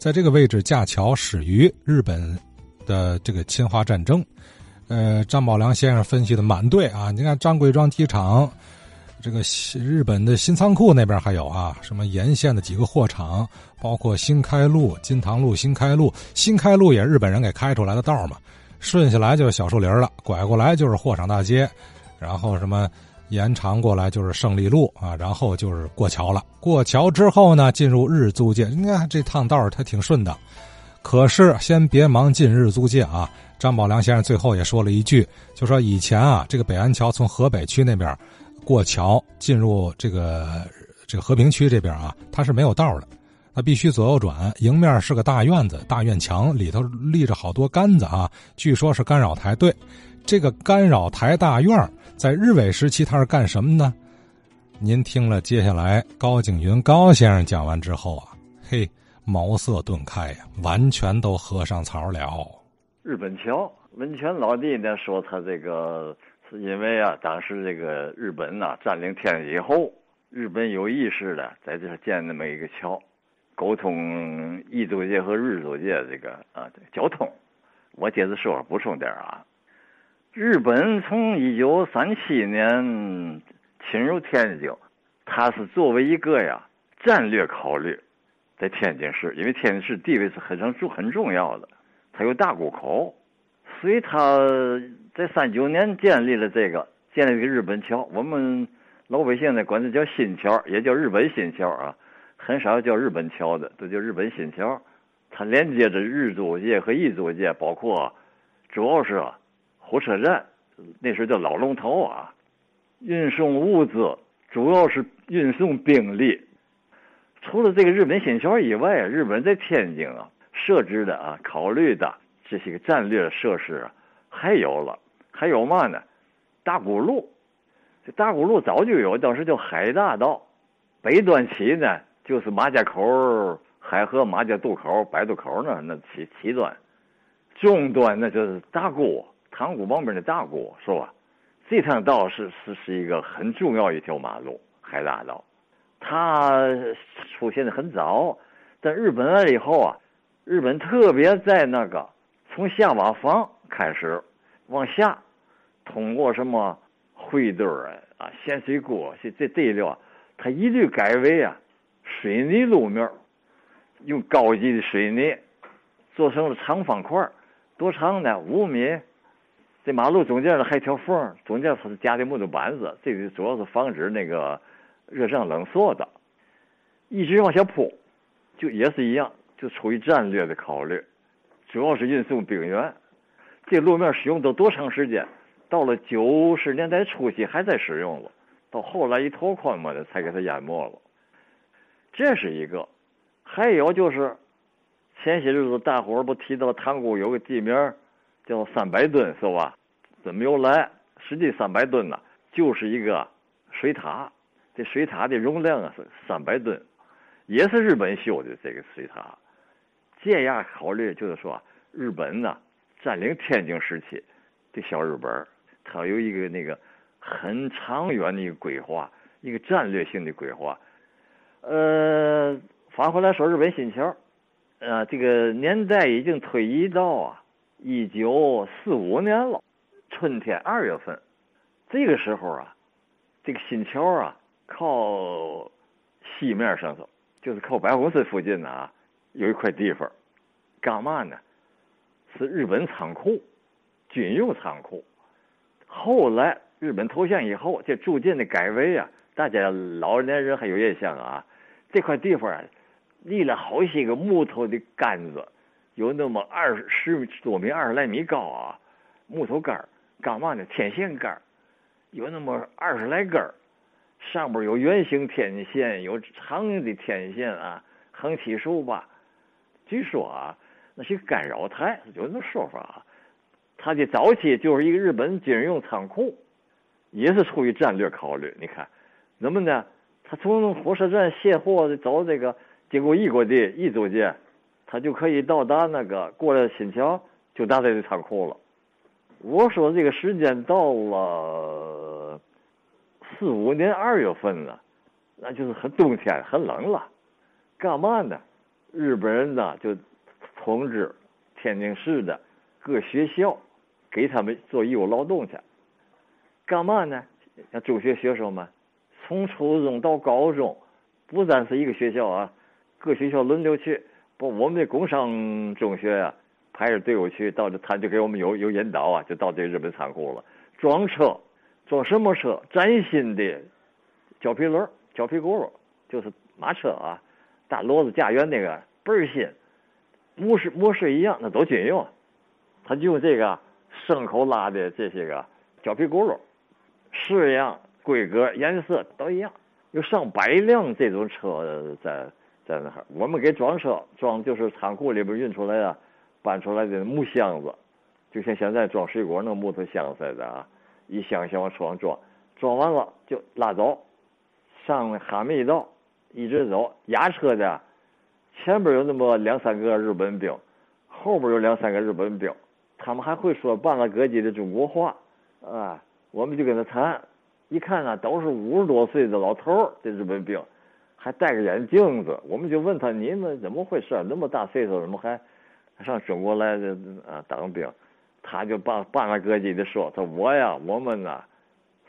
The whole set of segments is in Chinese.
在这个位置架桥始于日本的这个侵华战争。呃，张宝良先生分析的满对啊！你看张贵庄机场，这个日本的新仓库那边还有啊，什么沿线的几个货场，包括新开路、金堂路、新开路，新开路也是日本人给开出来的道嘛。顺下来就是小树林了，拐过来就是货场大街，然后什么延长过来就是胜利路啊，然后就是过桥了。过桥之后呢，进入日租界。你看这趟道它挺顺的，可是先别忙进日租界啊。张宝良先生最后也说了一句，就说以前啊，这个北安桥从河北区那边过桥进入这个这个和平区这边啊，它是没有道的。它必须左右转，迎面是个大院子，大院墙里头立着好多杆子啊，据说是干扰台。对，这个干扰台大院在日伪时期他是干什么呢？您听了接下来高景云高先生讲完之后啊，嘿，茅塞顿开呀，完全都喝上槽了。日本桥温泉老弟呢说他这个是因为啊，当时这个日本呐占领天津以后，日本有意识的在这建那么一个桥。沟通异租界和日租界这个啊交通，我接着说补充点啊。日本从一九三七年侵入天津，它是作为一个呀战略考虑，在天津市，因为天津市地位是很重很重要的，它有大沽口，所以他在三九年建立了这个建立这个日本桥，我们老百姓呢管这叫新桥，也叫日本新桥啊。很少叫日本桥的，都叫日本新桥。它连接着日租界和异租界，包括主要是火车站，那时候叫老龙头啊。运送物资主要是运送兵力。除了这个日本新桥以外，日本在天津啊设置的啊考虑的这些个战略设施啊，还有了还有嘛呢？大沽路，这大沽路早就有，当时叫海大道，北端起呢。就是马家口、海河、马家渡口、百渡口那，那起起端，中端那就是大沽，塘沽旁边的大沽，是吧？这趟道是是是一个很重要一条马路，海大道，它出现的很早，在日本来了以后啊，日本特别在那个从下瓦房开始往下，通过什么灰墩儿啊、咸水沟这这这一溜，它一律改为啊。水泥路面，用高级的水泥做成了长方块，多长呢？五米。马路中间呢还一条缝，中间它是加的木头板子，这个主要是防止那个热胀冷缩的。一直往下铺，就也是一样，就出于战略的考虑，主要是运送兵员。这路面使用都多长时间？到了九十年代初期还在使用了，到后来一拓宽嘛的，才给它淹没了。这是一个，还有就是前些日子大伙儿不提到塘沽有个地名叫三百吨是吧？怎么由来？实际三百吨呢，就是一个水塔。这水塔的容量啊是三百吨，也是日本修的这个水塔。这样考虑就是说，日本呢占领天津时期的小日本，它有一个那个很长远的一个规划，一个战略性的规划。呃，翻回来说日本新桥，呃，这个年代已经推移到啊一九四五年了，春天二月份，这个时候啊，这个新桥啊靠西面上头，就是靠百货公司附近呢啊，有一块地方，干嘛呢？是日本仓库，军用仓库。后来日本投降以后，这逐渐的改为啊，大家老年人还有印象啊。这块地方啊，立了好些个木头的杆子，有那么二十多米、二十来米高啊，木头杆儿，干嘛呢？天线杆，有那么二十来根，上边有圆形天线，有长的天线啊，横七竖八。据说啊，那些干扰台有那说法啊，它的早期就是一个日本军用仓库，也是出于战略考虑。你看，那么呢？他从火车站卸货走这个经过异国地异租界，他就可以到达那个过了新桥就到这个仓库了。我说这个时间到了四五年二月份了，那就是很冬天很冷了。干嘛呢？日本人呢就通知天津市的各学校，给他们做义务劳动去。干嘛呢？像中学学生们，从初中到高中，不单是一个学校啊，各学校轮流去。不，我们的工商中学呀，排着队伍去，到这他就给我们有有引导啊，就到这日本仓库了。装车，装什么车？崭新的胶皮轮、胶皮轱辘，就是马车啊，大骡子驾辕那个倍儿新，模式模式一样，那都军用。他就用这个牲口拉的这些个胶皮轱辘，式样、规格、颜色都一样，有上百辆这种车在。在那儿，我们给装车装就是仓库里边运出来的、搬出来的木箱子，就像现在装水果那木头箱似的啊，一箱箱往车上装，装完了就拉走，上哈密道一直走。押车的前边有那么两三个日本兵，后边有两三个日本兵，他们还会说半拉格叽的中国话啊，我们就跟他谈，一看呢都是五十多岁的老头，这日本兵。还戴个眼镜子，我们就问他：“你们怎么回事？那么大岁数，怎么还上中国来的啊？当兵？”他就半半拉咯叽的说：“他我呀，我们呢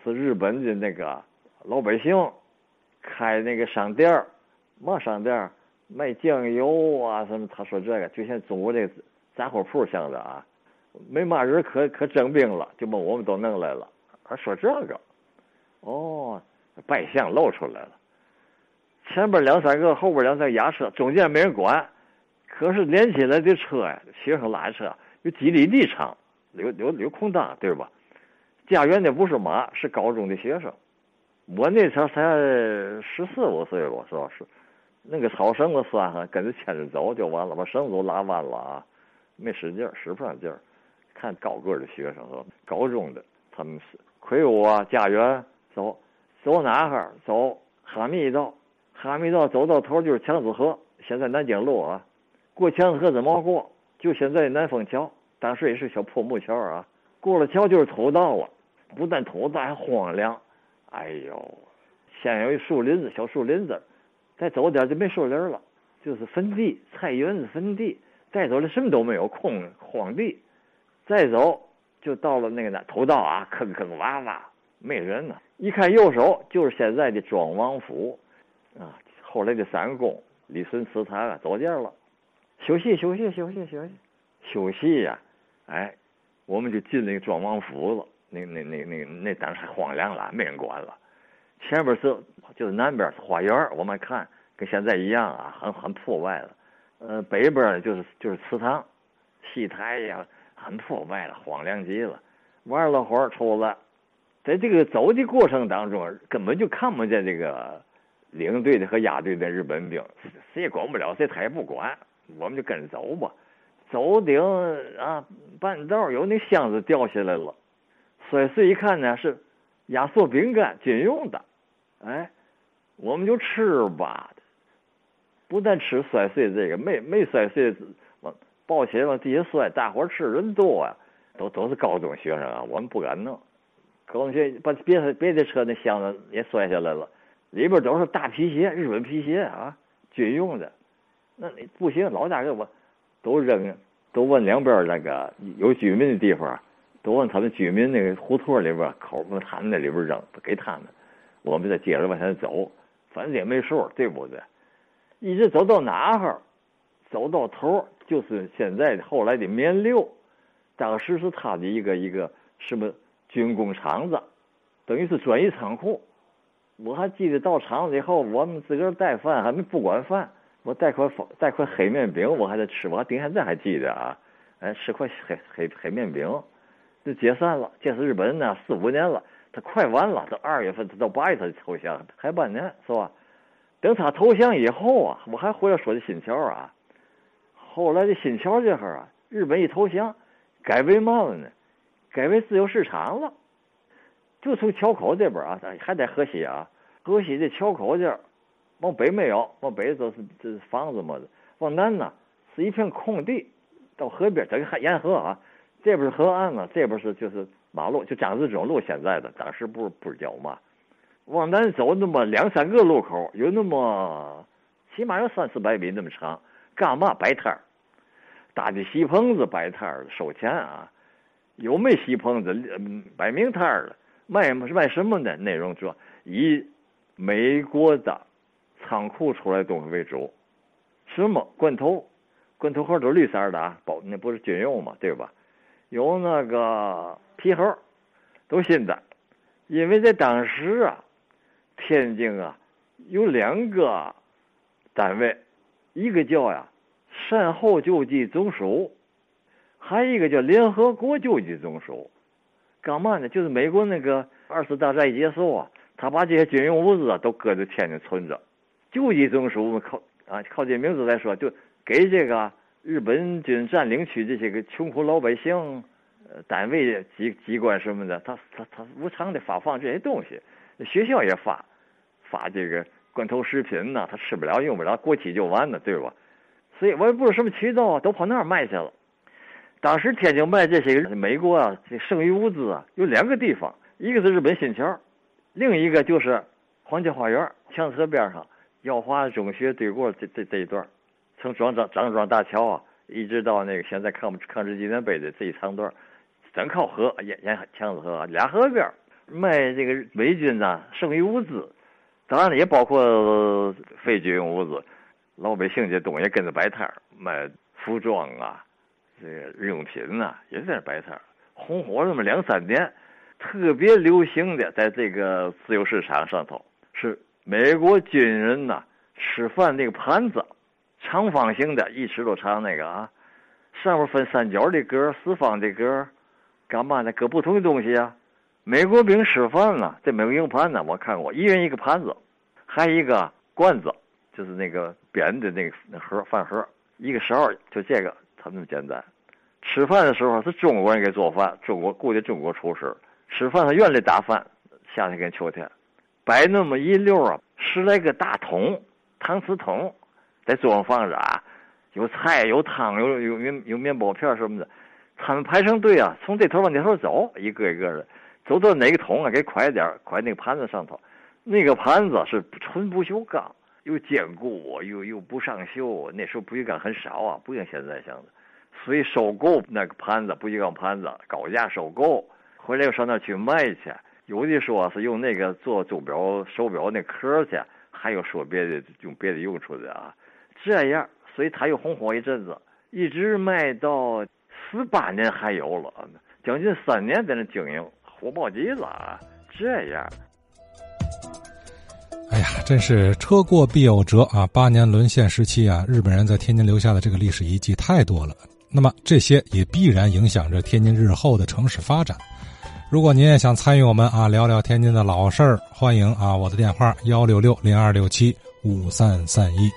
是日本的那个老百姓，开那个商店儿，嘛商店儿卖酱油啊什么。”他说这个就像中国这杂货铺似的啊，没嘛人可可征兵了，就把我们都弄来了。他说这个，哦，败相露出来了。前边两三个，后边两三个牙车，中间没人管。可是连起来的车呀，学生拉车有几里地长，有有有空档，对吧？驾辕的不是马，是高中的学生。我那时候才十四五岁吧，是吧？是那个草绳子拴上，跟着牵着走就完了，把绳子都拉弯了啊，没使劲使不上劲儿。看高个的学生是高中的，他们是魁梧啊，驾辕走，走哪哈？走哈密道。哈密道走到头就是强子河，现在南京路啊。过强子河怎么过？就现在南风桥，当时也是小破木桥啊。过了桥就是土道了，不但土道还荒凉。哎呦，先有一树林子，小树林子，再走点就没树林了，就是坟地，菜园子坟地。再走了什么都没有，空荒地。再走就到了那个那土道啊，坑坑洼洼，没人呢。一看右手就是现在的庄王府。啊，后来的三公李孙祠堂啊，走店了，休息休息休息休息休息呀！哎，我们就进那个庄王府了。那那那那那当时荒凉了，没人管了。前边是就是南边是花园，我们看跟现在一样啊，很很破败了。呃，北边就是就是祠堂，戏台呀，很破败了，荒凉极了。玩了会儿出来，在这个走的过程当中，根本就看不见这个。领队的和押队的日本兵，谁也管不了谁，他也不管，我们就跟着走吧。走顶啊，半道有那箱子掉下来了，摔碎一看呢是压缩饼干，军用的。哎，我们就吃吧。不但吃摔碎这个，没没摔碎，往抱起来往地下摔。大伙吃人多啊，都都是高中学生啊，我们不敢弄。高中学把别的别的车那箱子也摔下来了。里边都是大皮鞋，日本皮鞋啊，军用的。那你不行，老大给我都扔，都问两边那个有居民的地方，都问他们居民那个胡同里边口往他们那里边扔，给他们。我们再接着往前走，反正也没数，对不对？一直走到哪哈走到头就是现在后来的棉六，当时是他的一个一个什么军工厂子，等于是转移仓库。我还记得到厂子以后，我们自个儿带饭，还没不管饭。我带块方带块黑面饼，我还在吃。我还顶现在还记得啊，哎，吃块黑黑黑面饼，就解散了。这是日本呢，四五年了，他快完了，到二月份，他到八月份投降，还半年是吧？等他投降以后啊，我还回来说的新桥啊。后来这新桥这会儿啊，日本一投降，改为嘛了呢？改为自由市场了。就从桥口这边啊，还在河西啊，河西的桥口这儿，往北没有，往北都是这是房子么，往南呢是一片空地，到河边等于还沿河啊，这边是河岸了，这边是就是马路，就张自忠路现在的，当时不是不是叫嘛，往南走那么两三个路口，有那么起码有三四百米那么长，干嘛摆摊儿？搭的席棚子摆摊儿收钱啊？有没席棚子摆明摊儿了？卖卖什么呢？内容主要以美国的仓库出来东西为主，什么罐头？罐头盒都绿色的啊，包那不是军用嘛，对吧？有那个皮盒，都新的。因为在当时啊，天津啊有两个单位，一个叫呀善后救济总署，还一个叫联合国救济总署。干嘛呢？就是美国那个二次大战一结束啊，他把这些军用物资啊都搁在天津存着。救济总署靠啊靠这名字来说，就给这个日本军占领区这些个穷苦老百姓。呃单位机机关什么的，他他他无偿的发放这些东西，学校也发，发这个罐头食品呐，他吃不了用不了，过期就完了，对吧？所以我也不知道什么渠道啊，都跑那儿卖去了。当时天津卖这些美国啊这剩余物资啊，有两个地方，一个是日本新桥，另一个就是皇家花园墙河边上耀华中学对过这这这一段，从庄张张庄大桥啊，一直到那个现在抗抗日纪念碑的这一长段。咱靠河沿沿墙子河俩河边卖这个美军呐剩余物资，当然了也包括废军物资，老百姓这东西跟着摆摊卖服装啊，这个日用品呐也在那摆摊红火那么两三年，特别流行的在这个自由市场上头是美国军人呐吃饭那个盘子，长方形的一尺多长那个啊，上面分三角的格四方的格干嘛呢？搁不同的东西啊！美国兵吃饭呢，这美国硬盘呢，我看过，一人一个盘子，还一个罐子，就是那个扁的那个那盒饭盒，一个勺，就这个，他那么简单。吃饭的时候是中国人给做饭，中国雇的中国厨师。吃饭他院里打饭，夏天跟秋天，摆那么一溜啊，十来个大桶，搪瓷桶，在桌上放着啊，有菜有汤有有有有面包片什么的。他们排成队啊，从这头往那头走，一个一个的，走到哪个桶啊，给快点儿，快那个盘子上头。那个盘子是纯不锈钢，又坚固又又不上锈。那时候不锈钢很少啊，不像现在像的。所以收购那个盘子，不锈钢盘子，高价收购，回来又上那去卖去。有的说是用那个做钟表、手表那壳去，还有说别的用别的用处的啊。这样，所以他又红火一阵子，一直卖到。十八年还有了，将近三年在那经营，火爆极了。这样，哎呀，真是车过必有辙啊！八年沦陷时期啊，日本人在天津留下的这个历史遗迹太多了。那么这些也必然影响着天津日后的城市发展。如果您也想参与我们啊聊聊天津的老事儿，欢迎啊我的电话幺六六零二六七五三三一。